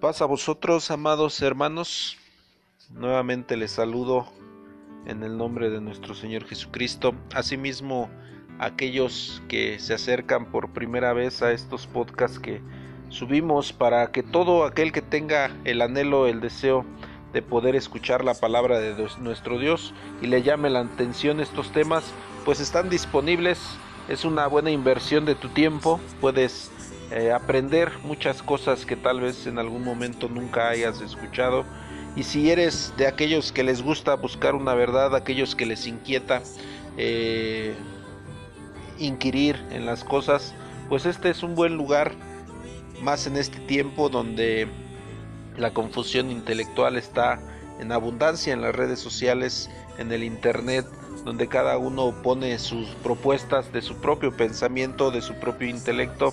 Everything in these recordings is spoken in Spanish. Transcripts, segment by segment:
Paz a vosotros, amados hermanos. Nuevamente les saludo en el nombre de nuestro Señor Jesucristo. Asimismo, aquellos que se acercan por primera vez a estos podcasts que subimos para que todo aquel que tenga el anhelo, el deseo de poder escuchar la palabra de nuestro Dios y le llame la atención estos temas, pues están disponibles. Es una buena inversión de tu tiempo. Puedes eh, aprender muchas cosas que tal vez en algún momento nunca hayas escuchado. Y si eres de aquellos que les gusta buscar una verdad, aquellos que les inquieta eh, inquirir en las cosas, pues este es un buen lugar, más en este tiempo donde la confusión intelectual está en abundancia en las redes sociales, en el internet, donde cada uno pone sus propuestas de su propio pensamiento, de su propio intelecto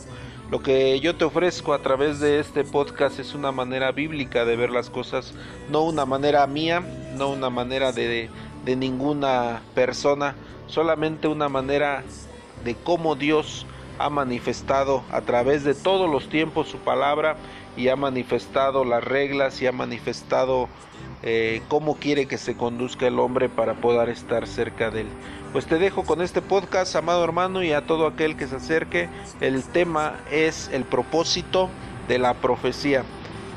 lo que yo te ofrezco a través de este podcast es una manera bíblica de ver las cosas, no una manera mía, no una manera de, de ninguna persona, solamente una manera de cómo Dios ha manifestado a través de todos los tiempos su palabra y ha manifestado las reglas y ha manifestado eh, cómo quiere que se conduzca el hombre para poder estar cerca de él. Pues te dejo con este podcast, amado hermano, y a todo aquel que se acerque. El tema es el propósito de la profecía.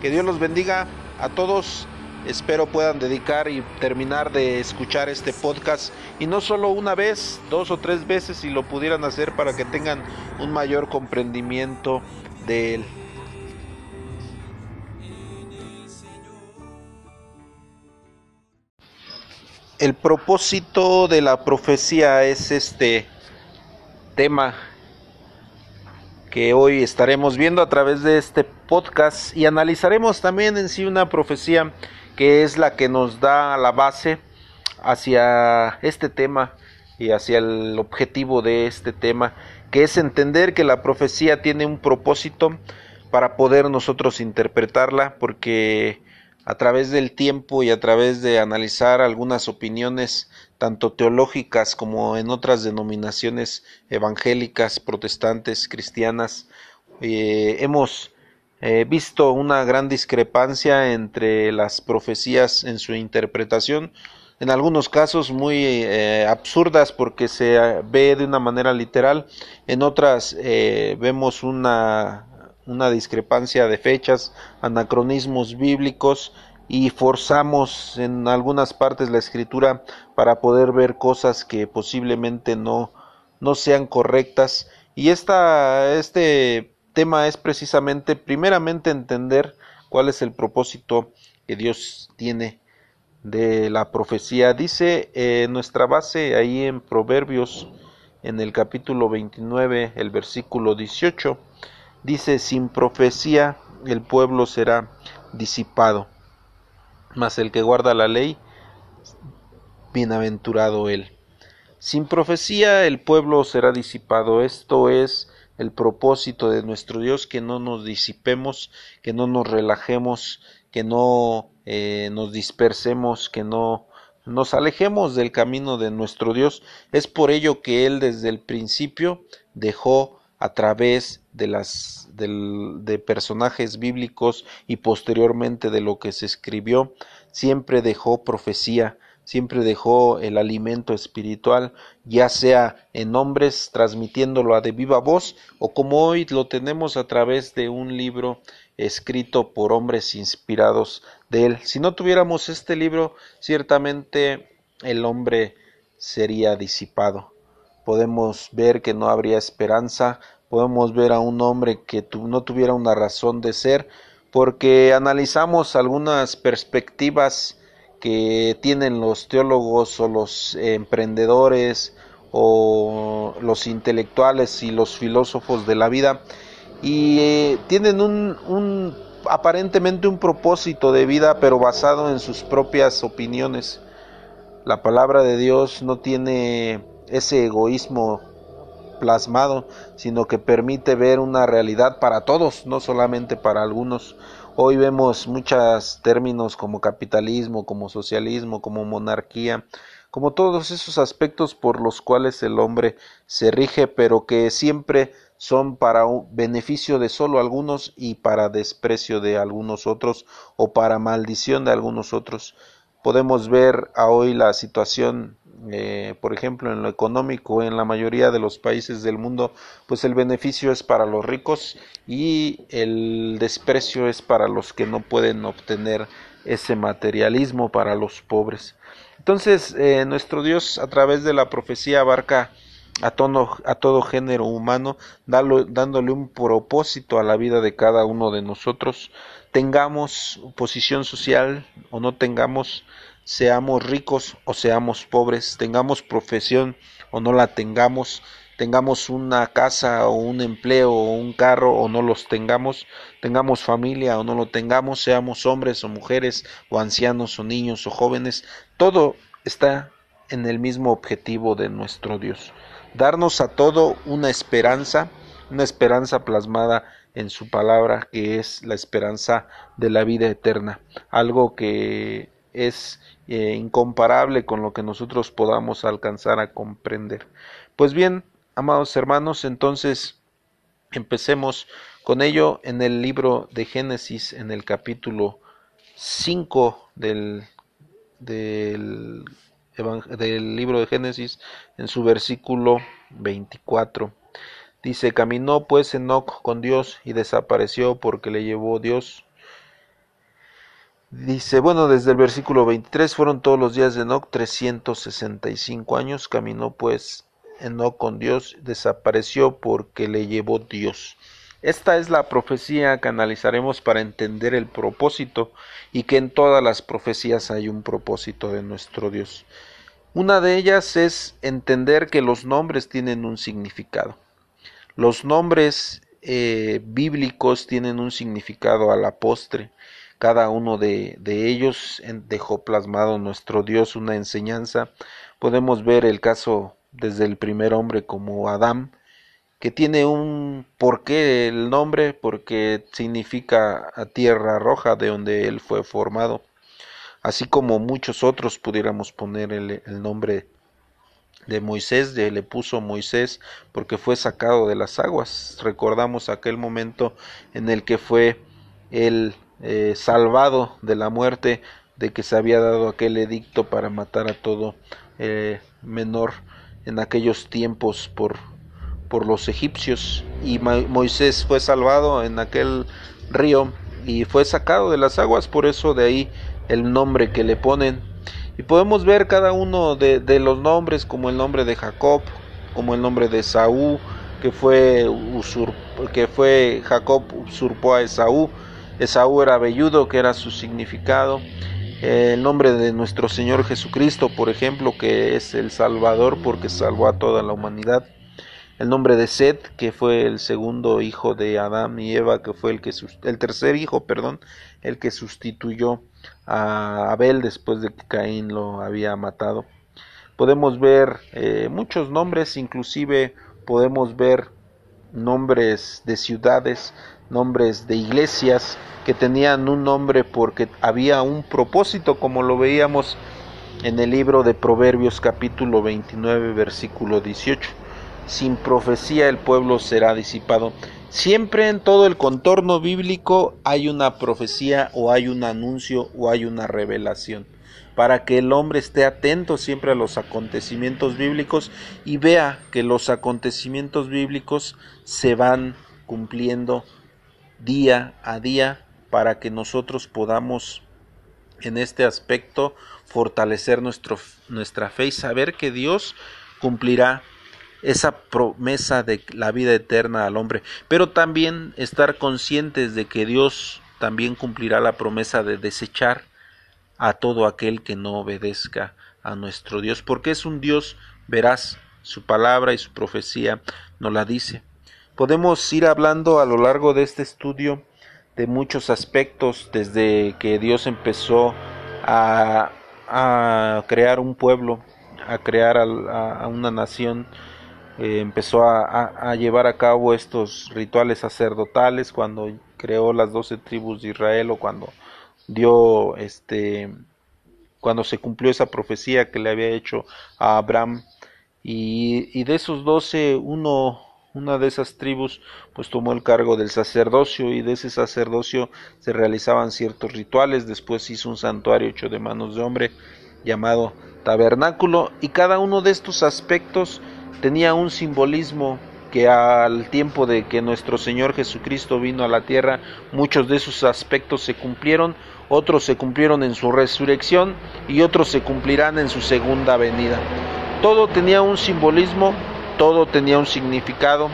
Que Dios los bendiga a todos. Espero puedan dedicar y terminar de escuchar este podcast y no solo una vez, dos o tres veces si lo pudieran hacer para que tengan un mayor comprendimiento de él. El propósito de la profecía es este tema que hoy estaremos viendo a través de este podcast y analizaremos también en sí una profecía que es la que nos da la base hacia este tema y hacia el objetivo de este tema, que es entender que la profecía tiene un propósito para poder nosotros interpretarla, porque a través del tiempo y a través de analizar algunas opiniones tanto teológicas como en otras denominaciones evangélicas, protestantes, cristianas, eh, hemos eh, visto una gran discrepancia entre las profecías en su interpretación, en algunos casos muy eh, absurdas porque se ve de una manera literal, en otras vemos una una discrepancia de fechas, anacronismos bíblicos y forzamos en algunas partes la escritura para poder ver cosas que posiblemente no, no sean correctas. Y esta, este tema es precisamente, primeramente, entender cuál es el propósito que Dios tiene de la profecía. Dice eh, nuestra base ahí en Proverbios, en el capítulo 29, el versículo 18, Dice, sin profecía el pueblo será disipado, mas el que guarda la ley, bienaventurado él. Sin profecía el pueblo será disipado. Esto es el propósito de nuestro Dios, que no nos disipemos, que no nos relajemos, que no eh, nos dispersemos, que no nos alejemos del camino de nuestro Dios. Es por ello que Él desde el principio dejó a través de las de personajes bíblicos y posteriormente de lo que se escribió siempre dejó profecía siempre dejó el alimento espiritual ya sea en hombres transmitiéndolo a de viva voz o como hoy lo tenemos a través de un libro escrito por hombres inspirados de él. Si no tuviéramos este libro ciertamente el hombre sería disipado. Podemos ver que no habría esperanza, podemos ver a un hombre que no tuviera una razón de ser, porque analizamos algunas perspectivas que tienen los teólogos o los emprendedores o los intelectuales y los filósofos de la vida y eh, tienen un, un aparentemente un propósito de vida pero basado en sus propias opiniones. La palabra de Dios no tiene ese egoísmo plasmado, sino que permite ver una realidad para todos, no solamente para algunos. Hoy vemos muchos términos como capitalismo, como socialismo, como monarquía, como todos esos aspectos por los cuales el hombre se rige, pero que siempre son para beneficio de solo algunos y para desprecio de algunos otros o para maldición de algunos otros. Podemos ver a hoy la situación, eh, por ejemplo, en lo económico, en la mayoría de los países del mundo, pues el beneficio es para los ricos y el desprecio es para los que no pueden obtener ese materialismo para los pobres. Entonces, eh, nuestro Dios a través de la profecía abarca a todo, a todo género humano, dándole un propósito a la vida de cada uno de nosotros. Tengamos posición social o no tengamos, seamos ricos o seamos pobres, tengamos profesión o no la tengamos, tengamos una casa o un empleo o un carro o no los tengamos, tengamos familia o no lo tengamos, seamos hombres o mujeres o ancianos o niños o jóvenes, todo está en el mismo objetivo de nuestro Dios darnos a todo una esperanza, una esperanza plasmada en su palabra, que es la esperanza de la vida eterna, algo que es eh, incomparable con lo que nosotros podamos alcanzar a comprender. Pues bien, amados hermanos, entonces empecemos con ello en el libro de Génesis, en el capítulo 5 del, del libro de Génesis en su versículo 24. Dice, caminó pues Enoch con Dios y desapareció porque le llevó Dios. Dice, bueno, desde el versículo 23 fueron todos los días de Enoch 365 años, caminó pues Enoch con Dios, desapareció porque le llevó Dios. Esta es la profecía que analizaremos para entender el propósito y que en todas las profecías hay un propósito de nuestro Dios. Una de ellas es entender que los nombres tienen un significado. Los nombres eh, bíblicos tienen un significado a la postre. Cada uno de, ellos dejó plasmado nuestro Dios una enseñanza. Podemos ver el caso desde el primer hombre como Adán, que tiene un porqué el nombre, porque significa a tierra roja de donde él fue formado, así como muchos otros pudiéramos poner el, nombre de Moisés, le puso Moisés porque fue sacado de las aguas. Recordamos aquel momento en el que fue el eh, salvado de la muerte, de que se había dado aquel edicto para matar a todo eh, menor en aquellos tiempos por por los egipcios y Moisés fue salvado en aquel río y fue sacado de las aguas, por eso de ahí el nombre que le ponen. Y podemos ver cada uno de, los nombres, como el nombre de Jacob, como el nombre de Saúl, que fue, que fue Jacob usurpó a Esaú, Esaú era velludo, que era su significado. El nombre de nuestro Señor Jesucristo, por ejemplo, que es el Salvador porque salvó a toda la humanidad el nombre de Seth, que fue el segundo hijo de Adán y Eva, que fue el que el tercer hijo, perdón, el que sustituyó a Abel después de que Caín lo había matado. Podemos ver eh, muchos nombres, inclusive podemos ver nombres de ciudades, nombres de iglesias que tenían un nombre porque había un propósito, como lo veíamos en el libro de Proverbios capítulo 29 versículo 18 sin profecía el pueblo será disipado. Siempre en todo el contorno bíblico hay una profecía o hay un anuncio o hay una revelación para que el hombre esté atento siempre a los acontecimientos bíblicos y vea que los acontecimientos bíblicos se van cumpliendo día a día para que nosotros podamos en este aspecto fortalecer nuestro, nuestra fe y saber que Dios cumplirá esa promesa de la vida eterna al hombre, pero también estar conscientes de que Dios también cumplirá la promesa de desechar a todo aquel que no obedezca a nuestro Dios, porque es un Dios veraz, su palabra y su profecía nos la dice. Podemos ir hablando a lo largo de este estudio de muchos aspectos, desde que Dios empezó a, a crear un pueblo, a crear a, una nación, eh, empezó a, llevar a cabo estos rituales sacerdotales cuando creó las doce tribus de Israel o cuando dio este cuando se cumplió esa profecía que le había hecho a Abraham. Y, de esos doce uno una de esas tribus pues tomó el cargo del sacerdocio y de ese sacerdocio se realizaban ciertos rituales, después hizo un santuario hecho de manos de hombre llamado tabernáculo y cada uno de estos aspectos tenía un simbolismo que al tiempo de que nuestro Señor Jesucristo vino a la tierra, muchos de esos aspectos se cumplieron, otros se cumplieron en su resurrección y otros se cumplirán en su segunda venida. Todo tenía un simbolismo, todo tenía un significado.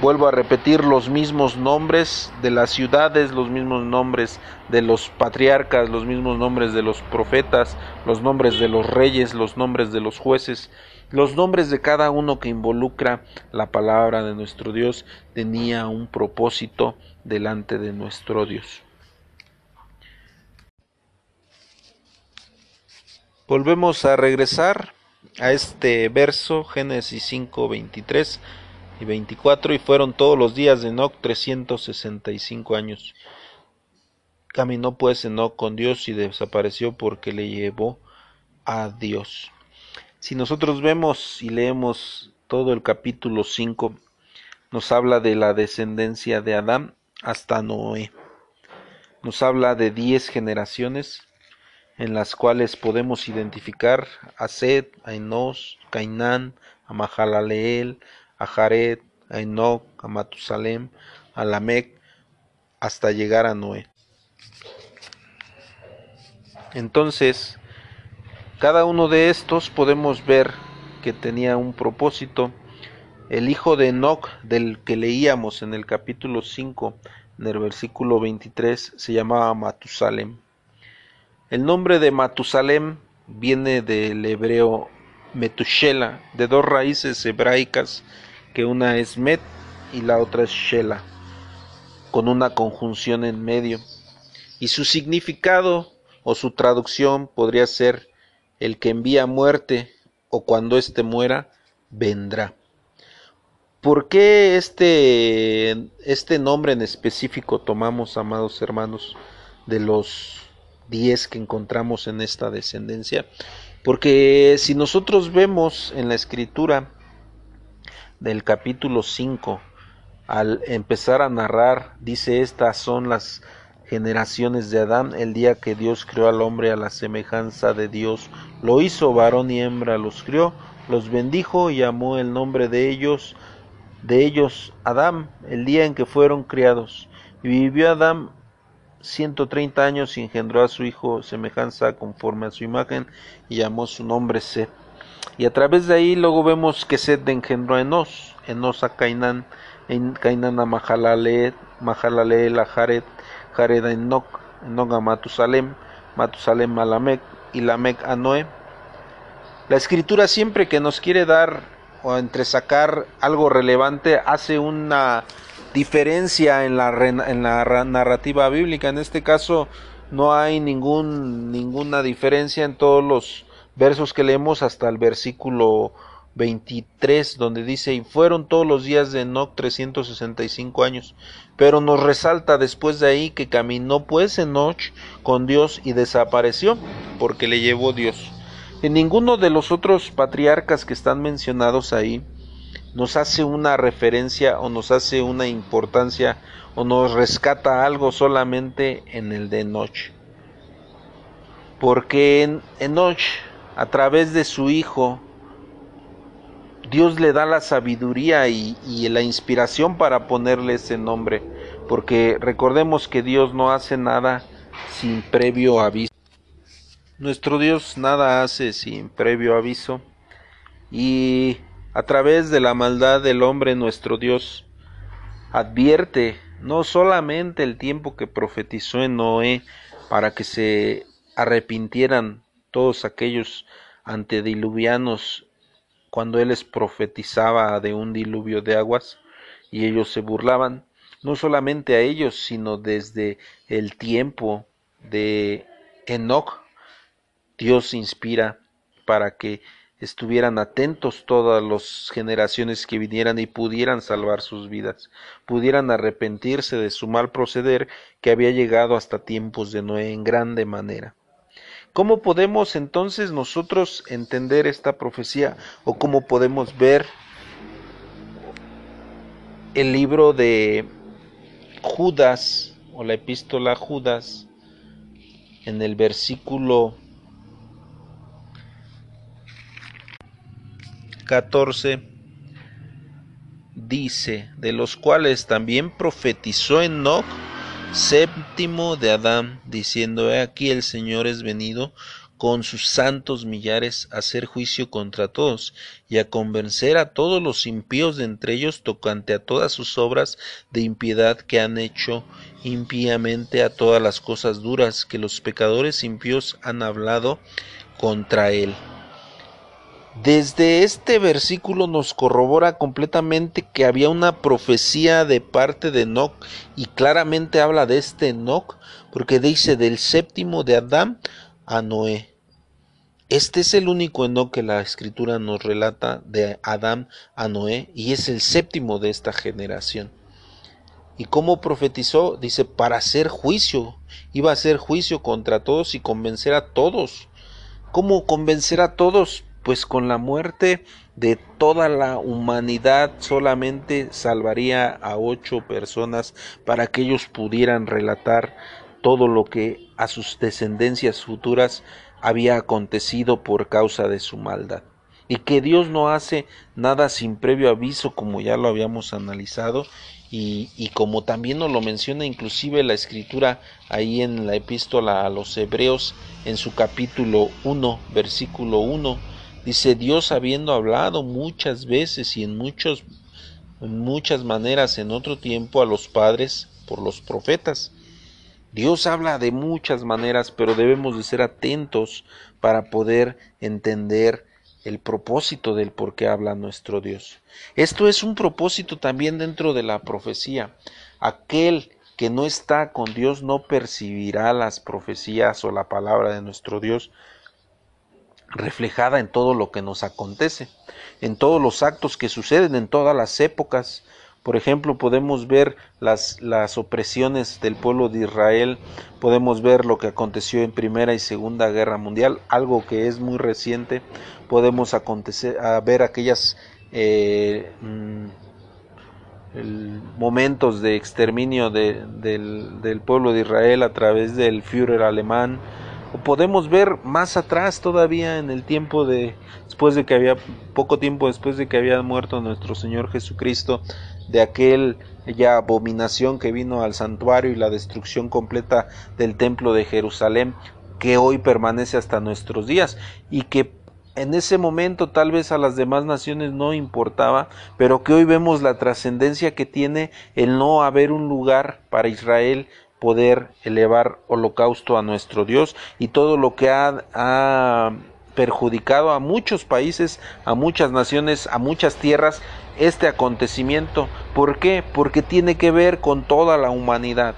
Vuelvo a repetir los mismos nombres de las ciudades, los mismos nombres de los patriarcas, los mismos nombres de los profetas, los nombres de los reyes, los nombres de los jueces, los nombres de cada uno que involucra la palabra de nuestro Dios tenía un propósito delante de nuestro Dios. Volvemos a regresar a este verso, Génesis 5, 23 y 24, y fueron todos los días de Enoch 365 años. Caminó pues Enoch con Dios y desapareció porque le llevó a Dios. Si nosotros vemos y leemos todo el capítulo 5, nos habla de la descendencia de Adán hasta Noé. Nos habla de diez generaciones en las cuales podemos identificar a Seth, a Enos, Cainán, a Mahalaleel, a Jared, a Enoch, a Matusalem, a Lamec, hasta llegar a Noé. Entonces, cada uno de estos podemos ver que tenía un propósito. El hijo de Enoch, del que leíamos en el capítulo 5, en el versículo 23, se llamaba Matusalem. El nombre de Matusalem viene del hebreo Metushela, de dos raíces hebraicas, que una es Met y la otra es Shela, con una conjunción en medio. Y su significado o su traducción podría ser el que envía muerte o cuando éste muera, vendrá. ¿Por qué este, este nombre en específico tomamos, amados hermanos, de los 10 que encontramos en esta descendencia. Porque si nosotros vemos en la escritura del capítulo 5, al empezar a narrar, dice, estas son las generaciones de Adán, el día que Dios creó al hombre a la semejanza de Dios, lo hizo varón y hembra, los crió, los bendijo y llamó el nombre de ellos, de ellos Adán, el día en que fueron criados. Y vivió Adán 130 años y engendró a su hijo semejanza conforme a su imagen y llamó su nombre Seth. Y a través de ahí luego vemos que Seth engendró a Enos, Enos a Cainán, Cainán a Mahalaleel, Mahalaleel a Jared, Jared a Enoch, Enoch a Matusalem, Matusalem a Lamec y Lamec a Noé. La escritura siempre que nos quiere dar o entresacar algo relevante hace una diferencia en la, narrativa bíblica. En este caso no hay ninguna diferencia en todos los versos que leemos hasta el versículo 23, donde dice, y fueron todos los días de Enoch 365 años. Pero nos resalta después de ahí que caminó pues Enoch con Dios y desapareció, porque le llevó Dios. En ninguno de los otros patriarcas que están mencionados ahí, nos hace una referencia o nos hace una importancia o nos rescata algo solamente en el de Enoch. Porque en Enoch, a través de su hijo, Dios le da la sabiduría y, y, la inspiración para ponerle ese nombre. Porque recordemos que Dios no hace nada sin previo aviso. Nuestro Dios nada hace sin previo aviso. Y a través de la maldad del hombre nuestro Dios, advierte no solamente el tiempo que profetizó en Noé para que se arrepintieran todos aquellos antediluvianos cuando él les profetizaba de un diluvio de aguas y ellos se burlaban, no solamente a ellos, sino desde el tiempo de Enoch, Dios inspira para que estuvieran atentos todas las generaciones que vinieran y pudieran salvar sus vidas, pudieran arrepentirse de su mal proceder que había llegado hasta tiempos de Noé en grande manera. ¿Cómo podemos entonces nosotros entender esta profecía o cómo podemos ver el libro de Judas o la epístola a Judas en el versículo 14 dice, de los cuales también profetizó Enoch, séptimo de Adán, diciendo, he aquí el Señor es venido con sus santos millares a hacer juicio contra todos y a convencer a todos los impíos de entre ellos tocante a todas sus obras de impiedad que han hecho impíamente a todas las cosas duras que los pecadores impíos han hablado contra él. Desde este versículo nos corrobora completamente que había una profecía de parte de Enoch y claramente habla de este Enoch porque dice del séptimo de Adán a Noé. Este es el único Enoch que la escritura nos relata de Adán a Noé y es el séptimo de esta generación. ¿Y cómo profetizó? Dice, para hacer juicio. Iba a hacer juicio contra todos y convencer a todos. ¿Cómo convencer a todos? Pues con la muerte de toda la humanidad solamente salvaría a ocho personas para que ellos pudieran relatar todo lo que a sus descendencias futuras había acontecido por causa de su maldad. Y que Dios no hace nada sin previo aviso como ya lo habíamos analizado y, y, como también nos lo menciona inclusive la escritura ahí en la epístola a los hebreos en su capítulo 1 versículo 1 dice Dios habiendo hablado muchas veces y en muchos muchas maneras en otro tiempo a los padres por los profetas Dios habla de muchas maneras, pero debemos de ser atentos para poder entender el propósito del por qué habla nuestro Dios. Esto es un propósito también dentro de la profecía. Aquel que no está con Dios no percibirá las profecías o la palabra de nuestro Dios reflejada en todo lo que nos acontece, en todos los actos que suceden en todas las épocas, por ejemplo, podemos ver las, las opresiones del pueblo de Israel, podemos ver lo que aconteció en Primera y Segunda Guerra Mundial, algo que es muy reciente, podemos acontecer, a ver aquellas eh, mm, momentos de exterminio del, del pueblo de Israel a través del Führer alemán, podemos ver más atrás todavía en el tiempo de después de que había poco tiempo después de que había muerto nuestro Señor Jesucristo de aquel ya abominación que vino al santuario y la destrucción completa del templo de Jerusalén que hoy permanece hasta nuestros días y que en ese momento tal vez a las demás naciones no importaba, pero que hoy vemos la trascendencia que tiene el no haber un lugar para Israel poder elevar holocausto a nuestro Dios y todo lo que ha, perjudicado a muchos países, a muchas naciones, a muchas tierras este acontecimiento. ¿Por qué? Porque tiene que ver con toda la humanidad.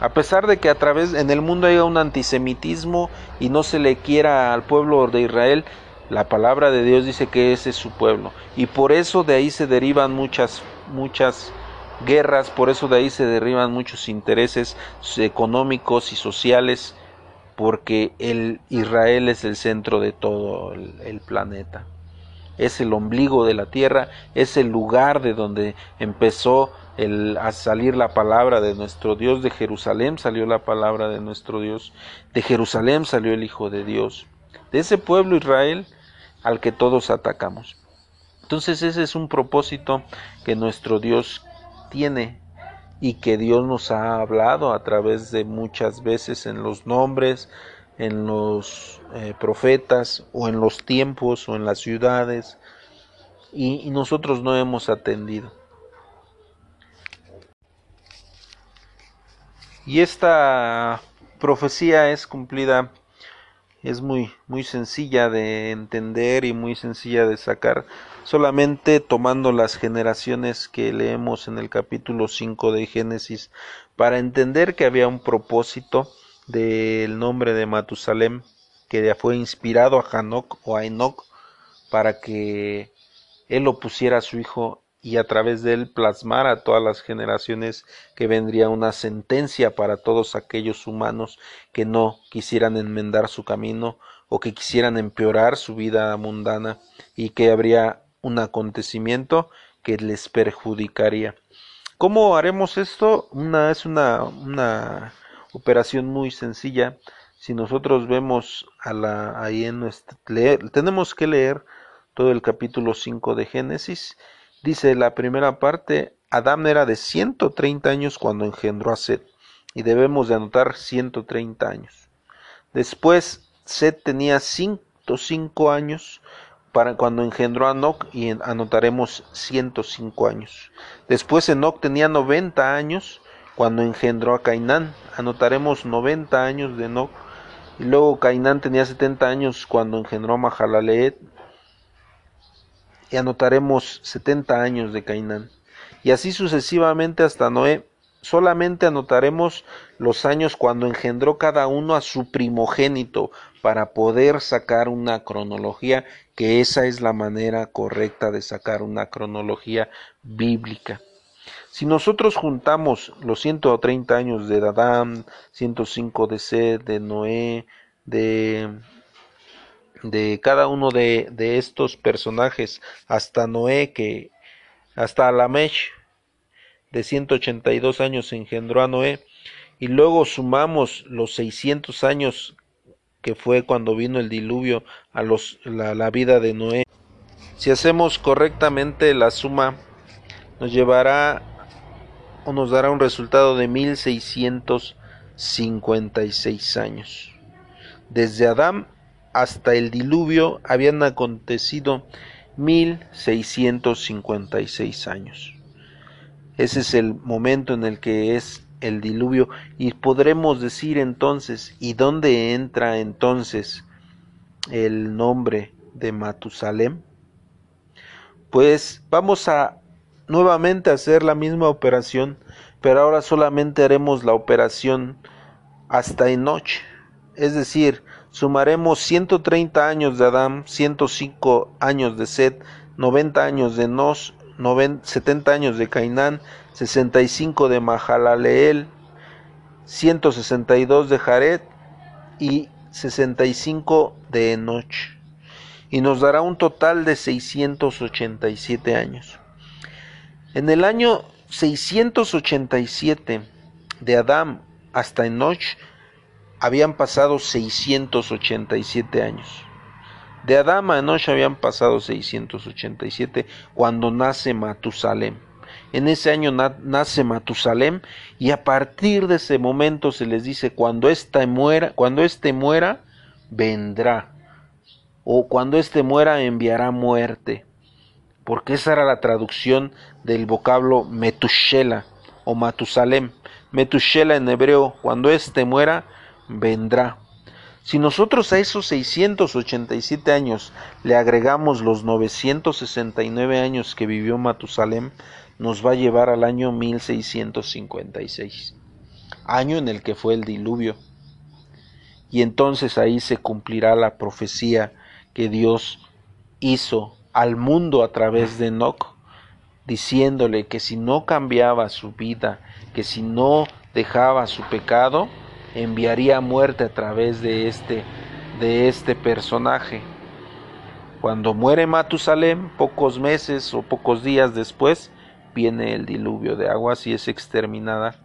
A pesar de que a través en el mundo haya un antisemitismo y no se le quiera al pueblo de Israel, la palabra de Dios dice que ese es su pueblo y por eso de ahí se derivan muchas muchas guerras, por eso de ahí se derivan muchos intereses económicos y sociales porque el Israel es el centro de todo el, el planeta es el ombligo de la tierra, es el lugar de donde empezó el, a salir la palabra de nuestro Dios, de Jerusalén salió la palabra de nuestro Dios, de Jerusalén salió el Hijo de Dios, de ese pueblo Israel al que todos atacamos. Entonces ese es un propósito que nuestro Dios tiene y que Dios nos ha hablado a través de muchas veces en los nombres, en los eh, profetas o en los tiempos o en las ciudades y, nosotros no hemos atendido. Y esta profecía es cumplida, es muy, muy sencilla de entender y muy sencilla de sacar, solamente tomando las generaciones que leemos en el capítulo 5 de Génesis, para entender que había un propósito, del nombre de Matusalem, que ya fue inspirado a Hanok o a Enoch para que él lo pusiera a su hijo y a través de él plasmara a todas las generaciones que vendría una sentencia para todos aquellos humanos que no quisieran enmendar su camino o que quisieran empeorar su vida mundana y que habría un acontecimiento que les perjudicaría. ¿Cómo haremos esto? Una, es una, una operación muy sencilla. Si nosotros vemos a la, ahí en nuestro, leer, tenemos que leer todo el capítulo 5 de Génesis. Dice la primera parte, Adán era de 130 años cuando engendró a Seth y debemos de anotar 130 años. Después Seth tenía 105 años para cuando engendró a Enoch y anotaremos 105 años. Después Enoch tenía 90 años cuando engendró a Cainán, anotaremos 90 años de Enoch. Y luego Cainán tenía 70 años cuando engendró a Mahalaleet y anotaremos 70 años de Cainán. Y así sucesivamente hasta Noé. Solamente anotaremos los años cuando engendró cada uno a su primogénito para poder sacar una cronología, que esa es la manera correcta de sacar una cronología bíblica. Si nosotros juntamos los 130 años de Adán, 105 de Sed, de Noé, de, de cada uno de, de, estos personajes, hasta Noé, que hasta Alamesh, de 182 años engendró a Noé, y luego sumamos los 600 años que fue cuando vino el diluvio a los, la, la vida de Noé. Si hacemos correctamente la suma, nos llevará o nos dará un resultado de 1656 años. Desde Adán hasta el diluvio habían acontecido 1656 años. Ese es el momento en el que es el diluvio y podremos decir entonces, ¿y dónde entra entonces el nombre de Matusalem? Pues vamos a nuevamente hacer la misma operación, pero ahora solamente haremos la operación hasta en noche. Es decir, sumaremos 130 años de Adán, 105 años de Set, 90 años de Nos, 70 años de Cainán, 65 de Mahalaleel, 162 de Jared y 65 de Enoch. Y nos dará un total de 687 años. En el año 687 de Adán hasta Enoch habían pasado 687 años. De Adán a Enoch habían pasado 687 cuando nace Matusalem. En ese año nace Matusalem y a partir de ese momento se les dice cuando éste muera, cuando éste muera vendrá o cuando éste muera enviará muerte porque esa era la traducción del vocablo Metushela o Matusalem. Metushela en hebreo, cuando éste muera, vendrá. Si nosotros a esos 687 años le agregamos los 969 años que vivió Matusalem, nos va a llevar al año 1656, año en el que fue el diluvio. Y entonces ahí se cumplirá la profecía que Dios hizo al mundo a través de Enoch, diciéndole que si no cambiaba su vida, que si no dejaba su pecado, enviaría muerte a través de este de este personaje. Cuando muere Matusalem, pocos meses o pocos días después, viene el diluvio de aguas y es exterminada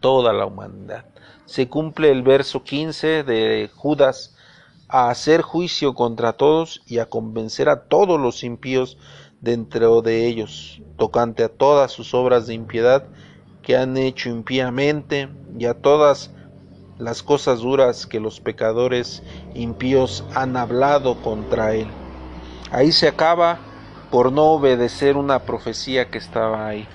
toda la humanidad. Se cumple el verso 15 de Judas a hacer juicio contra todos y a convencer a todos los impíos dentro de ellos, tocante a todas sus obras de impiedad que han hecho impíamente y a todas las cosas duras que los pecadores impíos han hablado contra él. Ahí se acaba por no obedecer una profecía que estaba ahí.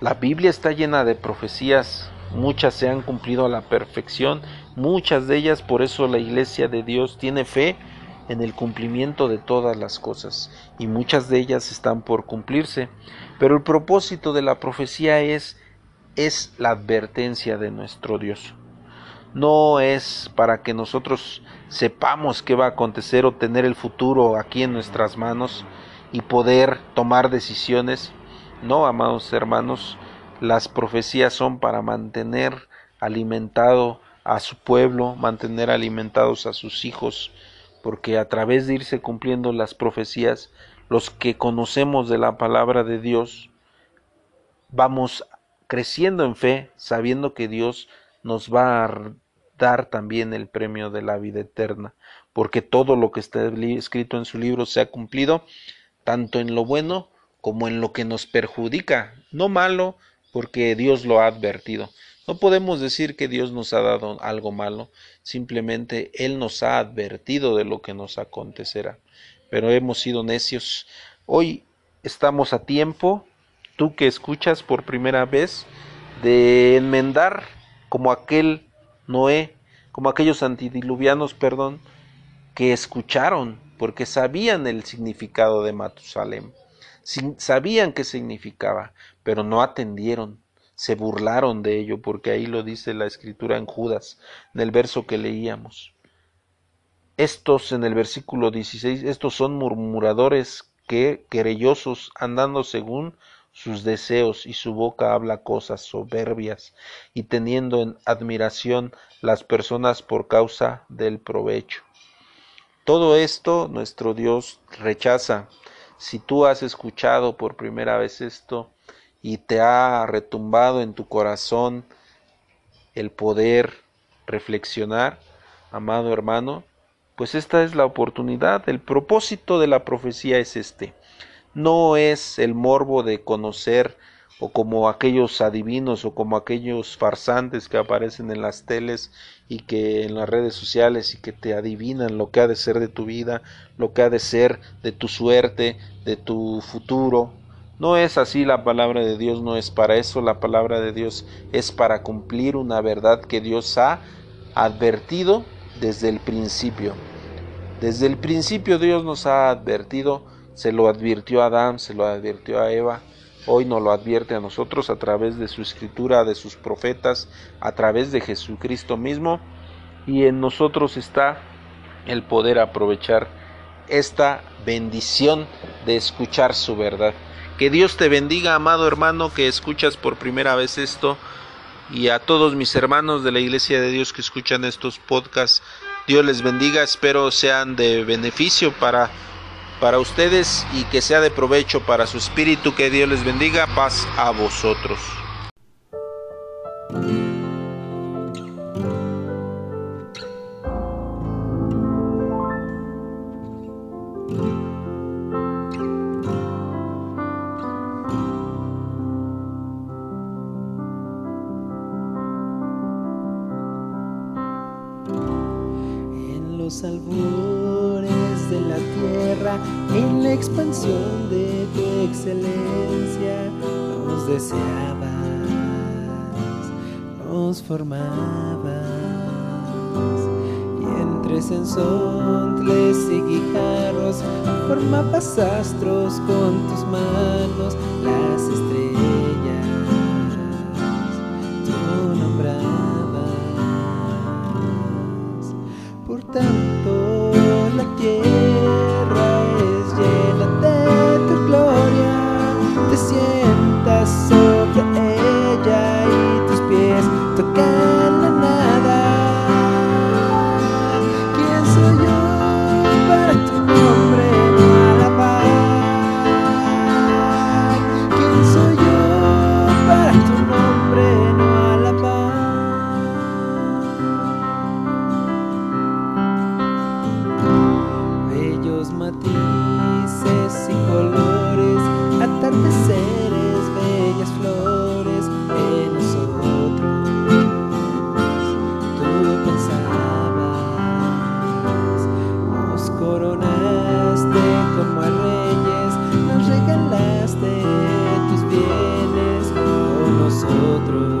La Biblia está llena de profecías, muchas se han cumplido a la perfección Muchas de ellas, por eso la iglesia de Dios tiene fe en el cumplimiento de todas las cosas y muchas de ellas están por cumplirse. Pero el propósito de la profecía es es la advertencia de nuestro Dios. No es para que nosotros sepamos qué va a acontecer o tener el futuro aquí en nuestras manos y poder tomar decisiones. No, amados hermanos, las profecías son para mantener alimentado a su pueblo, mantener alimentados a sus hijos, porque a través de irse cumpliendo las profecías, los que conocemos de la palabra de Dios, vamos creciendo en fe, sabiendo que Dios nos va a dar también el premio de la vida eterna, porque todo lo que está escrito en su libro se ha cumplido, tanto en lo bueno como en lo que nos perjudica, no malo, porque Dios lo ha advertido. No podemos decir que Dios nos ha dado algo malo, simplemente Él nos ha advertido de lo que nos acontecerá. Pero hemos sido necios. Hoy estamos a tiempo, tú que escuchas por primera vez, de enmendar como aquel Noé, como aquellos antidiluvianos, perdón, que escucharon porque sabían el significado de Matusalem, sabían qué significaba, pero no atendieron, se burlaron de ello, porque ahí lo dice la escritura en Judas, en el verso que leíamos. Estos en el versículo 16, estos son murmuradores que querellosos andando según sus deseos y su boca habla cosas soberbias y teniendo en admiración las personas por causa del provecho. Todo esto nuestro Dios rechaza. Si tú has escuchado por primera vez esto y te ha retumbado en tu corazón el poder reflexionar, amado hermano, pues esta es la oportunidad. El propósito de la profecía es este no es el morbo de conocer o como aquellos adivinos o como aquellos farsantes que aparecen en las teles y que en las redes sociales y que te adivinan lo que ha de ser de tu vida, lo que ha de ser de tu suerte, de tu futuro. No es así la palabra de Dios, no es para eso, la palabra de Dios es para cumplir una verdad que Dios ha advertido desde el principio. Desde el principio Dios nos ha advertido se lo advirtió a Adán, se lo advirtió a Eva, hoy nos lo advierte a nosotros a través de su escritura, de sus profetas, a través de Jesucristo mismo, y en nosotros está el poder aprovechar esta bendición de escuchar su verdad. Que Dios te bendiga, amado hermano, que escuchas por primera vez esto, y a todos mis hermanos de la Iglesia de Dios que escuchan estos podcasts. Dios les bendiga, espero sean de beneficio para para ustedes y que sea de provecho para su espíritu. Que Dios les bendiga. Paz a vosotros. Sensontles y guijarros formabas astros con tus manos, las estrellas, tú nombrabas, por tanto nosotros.